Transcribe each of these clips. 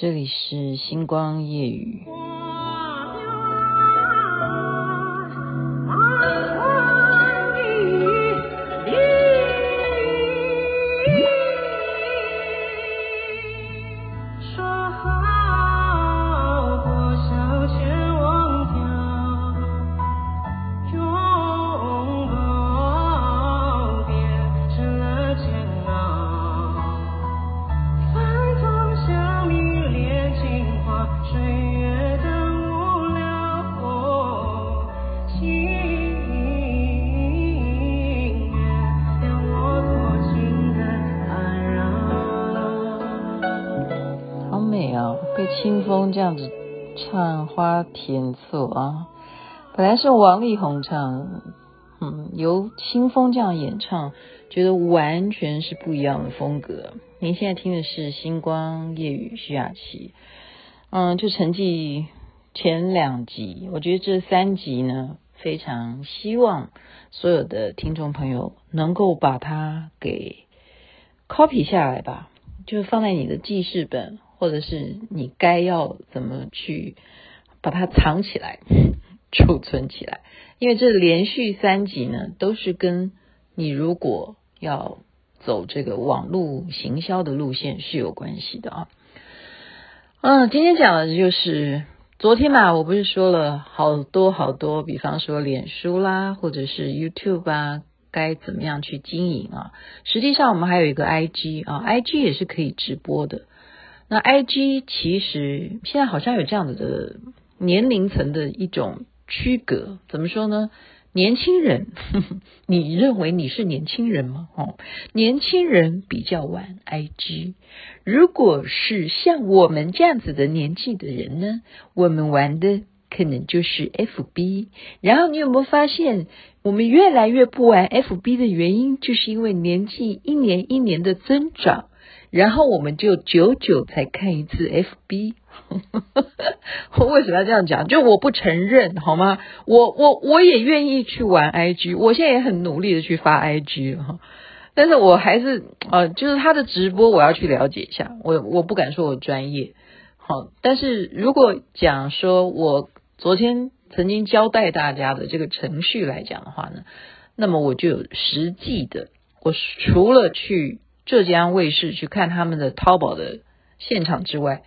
这里是星光夜雨。清风这样子唱《花田错》啊，本来是王力宏唱，嗯，由清风这样演唱，觉得完全是不一样的风格。您现在听的是《星光夜雨》徐雅琪，嗯，就成绩前两集，我觉得这三集呢，非常希望所有的听众朋友能够把它给 copy 下来吧，就放在你的记事本。或者是你该要怎么去把它藏起来、储存起来？因为这连续三集呢，都是跟你如果要走这个网络行销的路线是有关系的啊。嗯，今天讲的就是昨天嘛，我不是说了好多好多，比方说脸书啦，或者是 YouTube 啊，该怎么样去经营啊？实际上我们还有一个 IG 啊，IG 也是可以直播的。那 I G 其实现在好像有这样子的年龄层的一种区隔，怎么说呢？年轻人，呵呵，你认为你是年轻人吗？哦，年轻人比较玩 I G，如果是像我们这样子的年纪的人呢，我们玩的可能就是 F B。然后你有没有发现，我们越来越不玩 F B 的原因，就是因为年纪一年一年的增长。然后我们就久久才看一次 FB，我为什么要这样讲？就我不承认好吗？我我我也愿意去玩 IG，我现在也很努力的去发 IG 哈，但是我还是呃，就是他的直播我要去了解一下，我我不敢说我专业，好，但是如果讲说我昨天曾经交代大家的这个程序来讲的话呢，那么我就有实际的，我除了去。浙江卫视去看他们的淘宝的现场之外，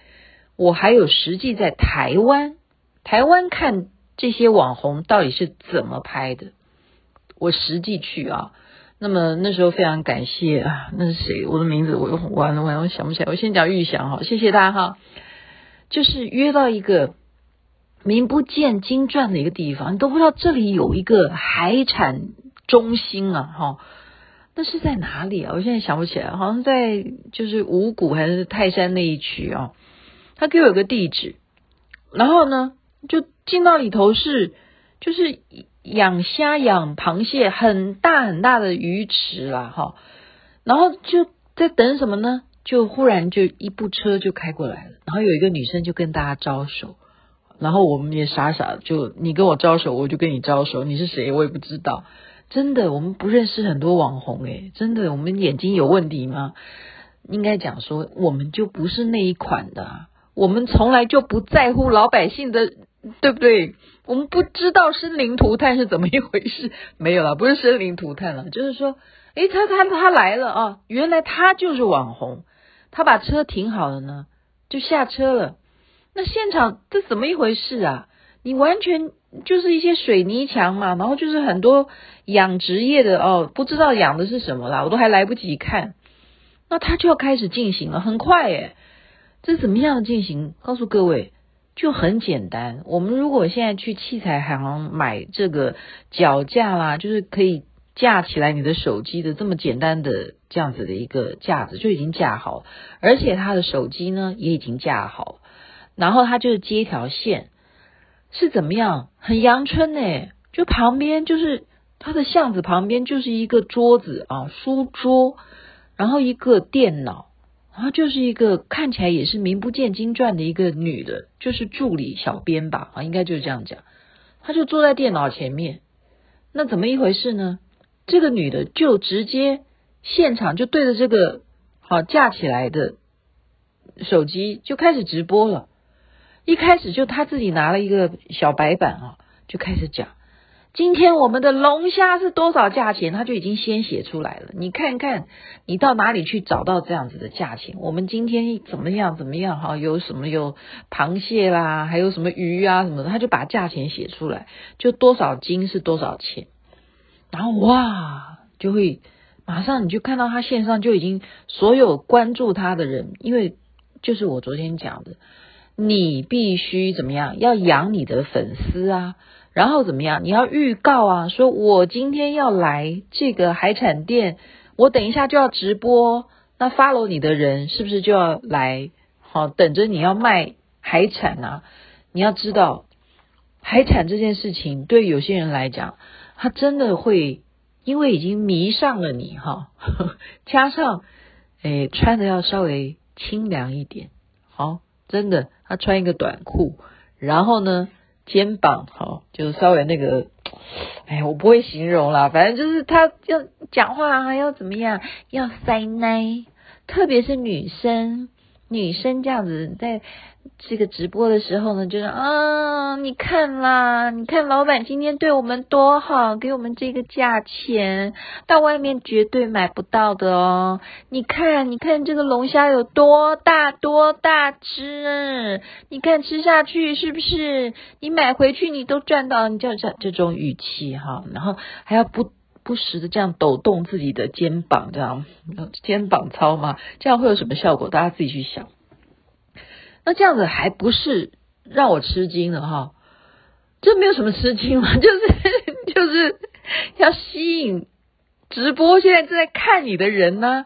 我还有实际在台湾，台湾看这些网红到底是怎么拍的，我实际去啊。那么那时候非常感谢啊，那是谁？我的名字我又完了完了，我想不起来。我先讲玉祥哈，谢谢大家哈。就是约到一个名不见经传的一个地方，你都不知道这里有一个海产中心啊哈。那是在哪里啊？我现在想不起来，好像在就是五谷还是泰山那一区哦。他给我有个地址，然后呢，就进到里头是就是养虾、养螃蟹，很大很大的鱼池啦，哈。然后就在等什么呢？就忽然就一部车就开过来了，然后有一个女生就跟大家招手，然后我们也傻傻就你跟我招手，我就跟你招手，你是谁我也不知道。真的，我们不认识很多网红诶，真的，我们眼睛有问题吗？应该讲说，我们就不是那一款的，我们从来就不在乎老百姓的，对不对？我们不知道生灵涂炭是怎么一回事，没有啦，不是生灵涂炭了，就是说，诶，他他他来了啊，原来他就是网红，他把车停好了呢，就下车了，那现场这怎么一回事啊？你完全。就是一些水泥墙嘛，然后就是很多养殖业的哦，不知道养的是什么啦，我都还来不及看，那他就要开始进行了，很快诶，这怎么样进行？告诉各位，就很简单。我们如果现在去器材行买这个脚架啦，就是可以架起来你的手机的这么简单的这样子的一个架子，就已经架好，而且他的手机呢也已经架好，然后他就是接一条线。是怎么样？很阳春呢，就旁边就是他的巷子旁边就是一个桌子啊，书桌，然后一个电脑，然后就是一个看起来也是名不见经传的一个女的，就是助理小编吧啊，应该就是这样讲。她就坐在电脑前面，那怎么一回事呢？这个女的就直接现场就对着这个好架起来的手机就开始直播了。一开始就他自己拿了一个小白板啊，就开始讲。今天我们的龙虾是多少价钱？他就已经先写出来了。你看看，你到哪里去找到这样子的价钱？我们今天怎么样？怎么样？哈，有什么？有螃蟹啦，还有什么鱼啊什么的？他就把价钱写出来，就多少斤是多少钱。然后哇，就会马上你就看到他线上就已经所有关注他的人，因为就是我昨天讲的，你必须怎么样？要养你的粉丝啊。然后怎么样？你要预告啊，说我今天要来这个海产店，我等一下就要直播。那 follow 你的人是不是就要来？好，等着你要卖海产啊！你要知道，海产这件事情对有些人来讲，他真的会因为已经迷上了你哈，加上诶穿的要稍微清凉一点，好，真的，他穿一个短裤，然后呢？肩膀好，就稍微那个，哎，我不会形容啦，反正就是他要讲话还要怎么样，要塞奶，特别是女生，女生这样子在。这个直播的时候呢，就是啊，你看啦，你看老板今天对我们多好，给我们这个价钱，到外面绝对买不到的哦。你看，你看这个龙虾有多大多大只，你看吃下去是不是？你买回去你都赚到，你就这这种语气哈，然后还要不不时的这样抖动自己的肩膀，这样肩膀操嘛，这样会有什么效果？大家自己去想。那这样子还不是让我吃惊的哈？这没有什么吃惊嘛，就是就是要吸引直播现在正在看你的人呢。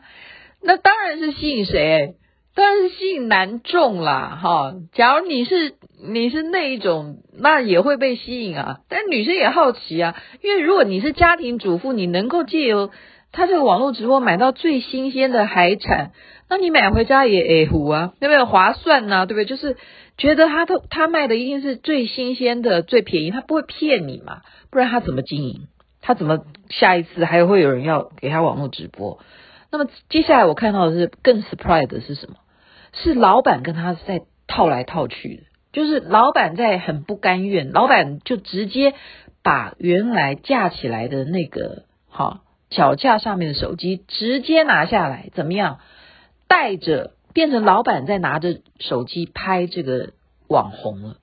那当然是吸引谁？当然是吸引男众啦，哈。假如你是你是那一种，那也会被吸引啊。但女生也好奇啊，因为如果你是家庭主妇，你能够借由他这个网络直播买到最新鲜的海产。那你买回家也诶糊啊，对不对？划算呐、啊，对不对？就是觉得他都他卖的一定是最新鲜的、最便宜，他不会骗你嘛，不然他怎么经营？他怎么下一次还会有人要给他网络直播？那么接下来我看到的是更 surprise 的是什么？是老板跟他在套来套去，就是老板在很不甘愿，老板就直接把原来架起来的那个好脚架上面的手机直接拿下来，怎么样？带着变成老板在拿着手机拍这个网红了，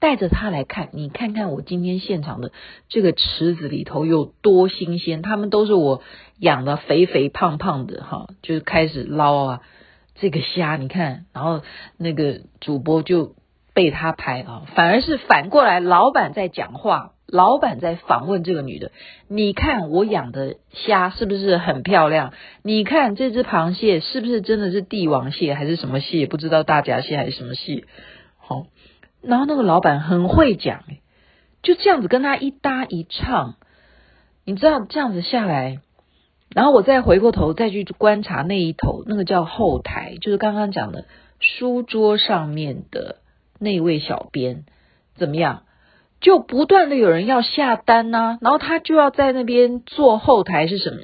带着他来看，你看看我今天现场的这个池子里头有多新鲜，他们都是我养的肥肥胖胖的哈，就开始捞啊这个虾，你看，然后那个主播就被他拍啊，反而是反过来老板在讲话。老板在访问这个女的，你看我养的虾是不是很漂亮？你看这只螃蟹是不是真的是帝王蟹还是什么蟹？不知道大闸蟹还是什么蟹？好，然后那个老板很会讲，就这样子跟他一搭一唱，你知道这样子下来，然后我再回过头再去观察那一头，那个叫后台，就是刚刚讲的书桌上面的那位小编怎么样？就不断的有人要下单呐、然后他就要在那边做后台是什么？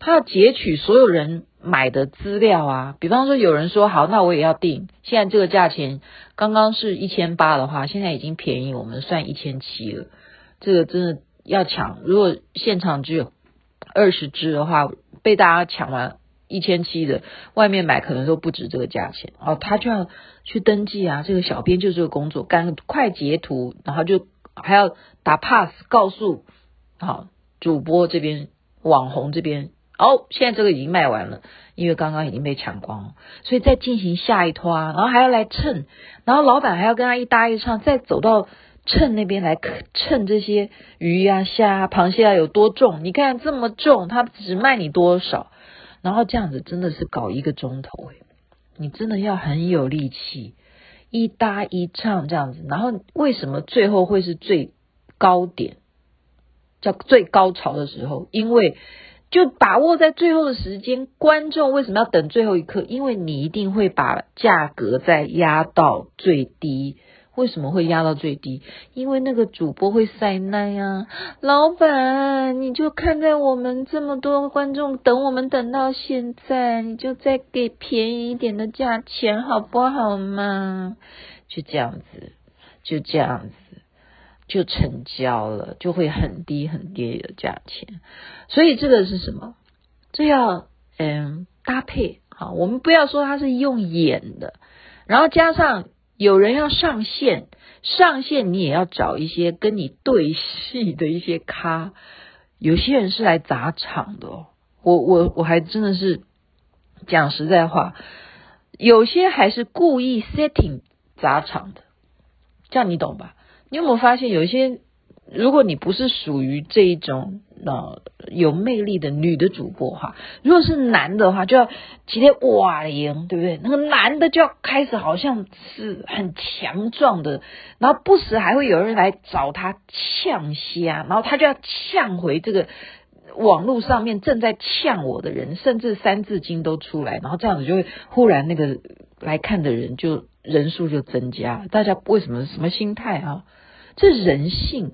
他要截取所有人买的资料啊。比方说有人说好，那我也要订。现在这个价钱刚刚是一千八的话，现在已经便宜，我们算一千七了。这个真的要抢，如果现场只有二十只的话，被大家抢完一千七的，外面买可能都不止这个价钱。哦，他就要去登记啊。这个小编就这个工作，赶快截图，然后就。还要打 pass 告诉好主播这边网红这边哦，现在这个已经卖完了，因为刚刚已经被抢光，所以再进行下一拖，然后还要来称，然后老板还要跟他一搭一唱，再走到称那边来称这些鱼呀、虾、啊、螃蟹啊有多重，你看这么重，他只卖你多少，然后这样子真的是搞一个钟头诶，你真的要很有力气。一搭一唱这样子，然后为什么最后会是最高点，叫最高潮的时候？因为就把握在最后的时间，观众为什么要等最后一刻？因为你一定会把价格再压到最低，为什么会压到最低？因为那个主播会塞奶啊！老板，你就看在我们这么多观众等我们等到现在，你就再给便宜一点的价钱好不好嘛？就这样子，就这样子，就成交了，就会很低很低的价钱。所以这个是什么？这要嗯搭配好，我们不要说他是用演的，然后加上。有人要上线，上线你也要找一些跟你对戏的一些咖。有些人是来砸场的哦，我我我还真的是讲实在话，有些还是故意 setting 砸场的，这样你懂吧？你有没有发现有一些？如果你不是属于这一种呃有魅力的女的主播哈，如果是男的话，就要今天哇赢，对不对？那个男的就要开始好像是很强壮的，然后不时还会有人来找他呛虾，然后他就要呛回这个网络上面正在呛我的人，甚至三字经都出来，然后这样子就会忽然那个来看的人就人数就增加。大家为什么什么心态啊？这人性。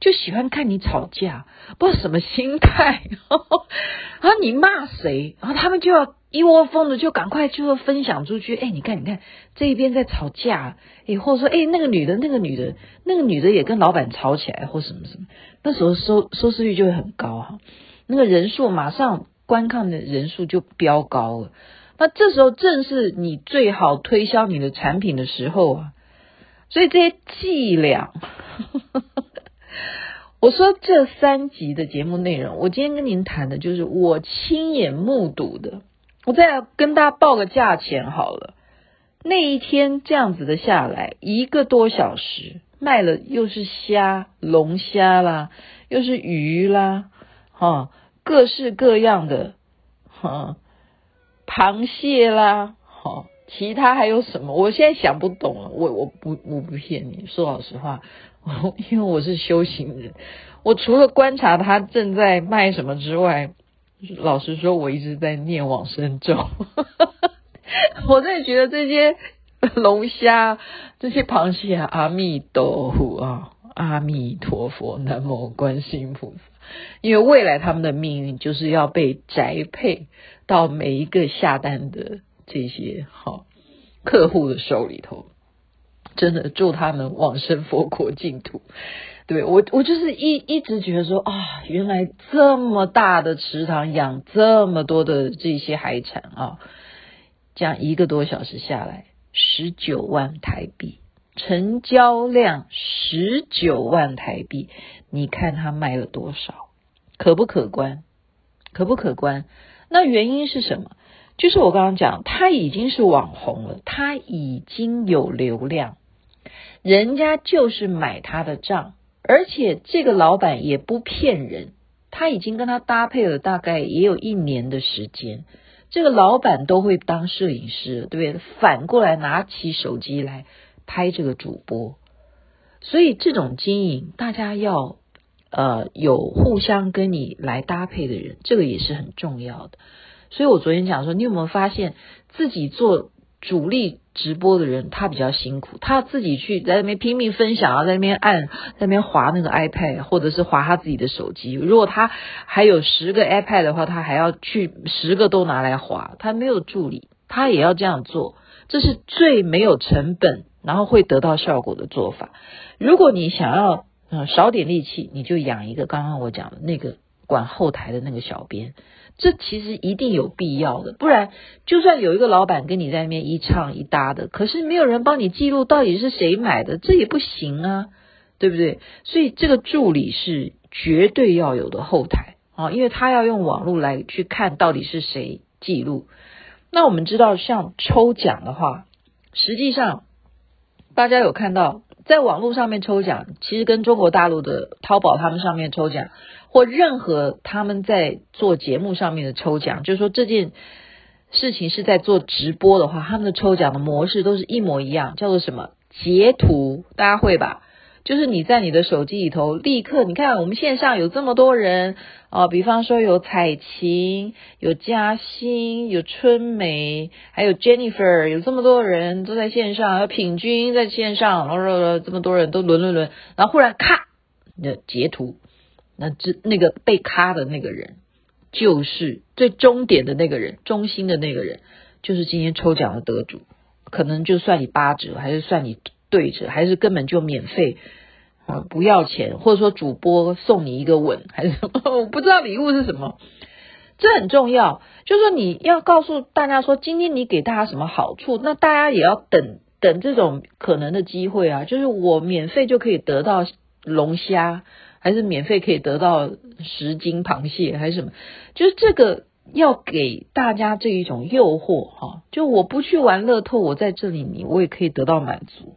就喜欢看你吵架，不知道什么心态。然后你骂谁，然后他们就要一窝蜂的就赶快就要分享出去。哎，你看，你看这一边在吵架，哎，或者说，哎，那个女的，那个女的，那个女的也跟老板吵起来，或什么什么。那时候收收视率就会很高哈，那个人数马上观看的人数就飙高了。那这时候正是你最好推销你的产品的时候啊。所以这些伎俩。我说这三集的节目内容，我今天跟您谈的就是我亲眼目睹的。我再跟大家报个价钱好了。那一天这样子的下来，一个多小时卖了又是虾、龙虾啦，又是鱼啦，哈，各式各样的，哈，螃蟹啦，哈，其他还有什么？我现在想不懂了。我我不我不骗你，说老实话。因为我是修行人，我除了观察他正在卖什么之外，老实说，我一直在念往生咒。我真的觉得这些龙虾、这些螃蟹，阿弥陀佛啊，阿弥陀佛，南无观世音菩萨。因为未来他们的命运就是要被宅配到每一个下单的这些好客户的手里头。真的祝他们往生佛国净土。对，我，我就是一一直觉得说啊，原来这么大的池塘养这么多的这些海产啊，这样一个多小时下来，十九万台币，成交量十九万台币，你看他卖了多少？可不可观？可不可观？那原因是什么？就是我刚刚讲，他已经是网红了，他已经有流量。人家就是买他的账，而且这个老板也不骗人，他已经跟他搭配了大概也有一年的时间。这个老板都会当摄影师，对不对？反过来拿起手机来拍这个主播，所以这种经营，大家要呃有互相跟你来搭配的人，这个也是很重要的。所以我昨天讲说，你有没有发现自己做主力直播的人，他比较辛苦，他自己去在那边拼命分享啊，在那边按，在那边划那个 iPad，或者是划他自己的手机。如果他还有十个 iPad 的话，他还要去十个都拿来划。他没有助理，他也要这样做，这是最没有成本，然后会得到效果的做法。如果你想要嗯少点力气，你就养一个刚刚我讲的那个管后台的那个小编。这其实一定有必要的，不然就算有一个老板跟你在那边一唱一搭的，可是没有人帮你记录到底是谁买的，这也不行啊，对不对？所以这个助理是绝对要有的后台啊，因为他要用网络来去看到底是谁记录。那我们知道，像抽奖的话，实际上大家有看到。在网络上面抽奖，其实跟中国大陆的淘宝他们上面抽奖，或任何他们在做节目上面的抽奖，就是说这件事情是在做直播的话，他们的抽奖的模式都是一模一样，叫做什么？截图，大家会吧？就是你在你的手机里头立刻，你看我们线上有这么多人啊、呃，比方说有彩琴、有嘉欣、有春梅，还有 Jennifer，有这么多人都在线上，还有品君在线上，然后这么多人都轮轮轮，然后忽然咔，那截图，那这那个被咔的那个人，就是最终点的那个人，中心的那个人，就是今天抽奖的得主。可能就算你八折，还是算你对折，还是根本就免费，啊，不要钱，或者说主播送你一个吻，还是什么？我不知道礼物是什么，这很重要。就是说你要告诉大家说，今天你给大家什么好处，那大家也要等等这种可能的机会啊。就是我免费就可以得到龙虾，还是免费可以得到十斤螃蟹，还是什么？就是这个。要给大家这一种诱惑哈，就我不去玩乐透，我在这里你我也可以得到满足。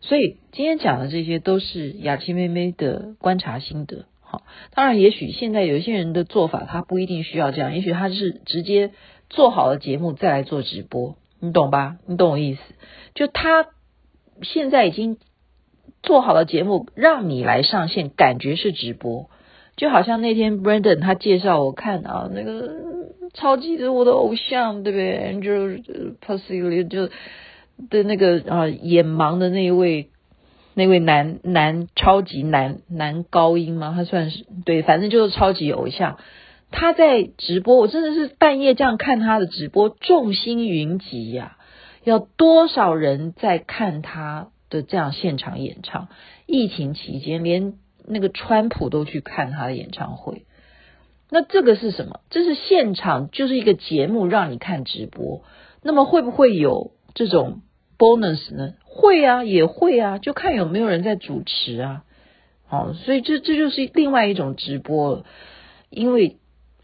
所以今天讲的这些都是雅琪妹妹的观察心得。好，当然也许现在有些人的做法他不一定需要这样，也许他是直接做好了节目再来做直播，你懂吧？你懂我意思？就他现在已经做好了节目，让你来上线，感觉是直播。就好像那天 Brandon 他介绍我看啊，那个超级是我的偶像，对不对？就是 Percy 就的那个啊眼盲的那一位那位男男超级男男高音吗，他算是对，反正就是超级偶像。他在直播，我真的是半夜这样看他的直播，众星云集呀、啊，有多少人在看他的这样现场演唱？疫情期间连。那个川普都去看他的演唱会，那这个是什么？这是现场，就是一个节目，让你看直播。那么会不会有这种 bonus 呢？会啊，也会啊，就看有没有人在主持啊。好，所以这这就是另外一种直播。因为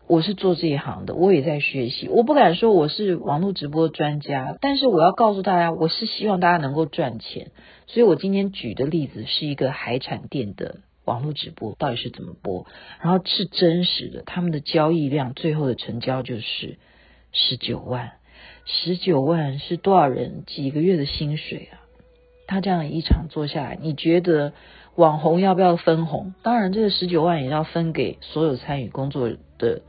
我是做这一行的，我也在学习。我不敢说我是网络直播专家，但是我要告诉大家，我是希望大家能够赚钱。所以我今天举的例子是一个海产店的。网络直播到底是怎么播？然后是真实的，他们的交易量最后的成交就是十九万，十九万是多少人几个月的薪水啊？他这样一场做下来，你觉得网红要不要分红？当然，这个十九万也要分给所有参与工作的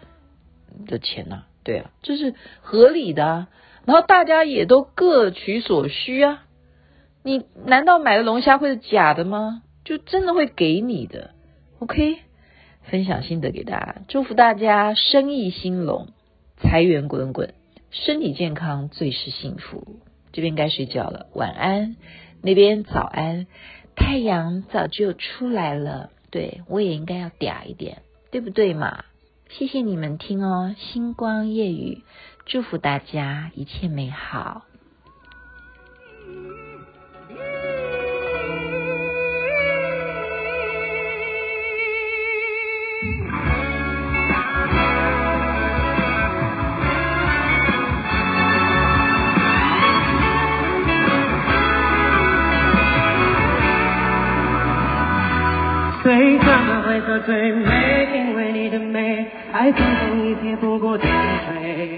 的钱呐、对啊，这是合理的啊。然后大家也都各取所需啊。你难道买的龙虾会是假的吗？就真的会给你的，OK？分享心得给大家，祝福大家生意兴隆，财源滚滚，身体健康最是幸福。这边该睡觉了，晚安。那边早安，太阳早就出来了，对，我也应该要嗲一点，对不对嘛？谢谢你们听哦，星光夜雨，祝福大家一切美好。最美，因为你的美，爱匆匆一瞥，不顾点缀。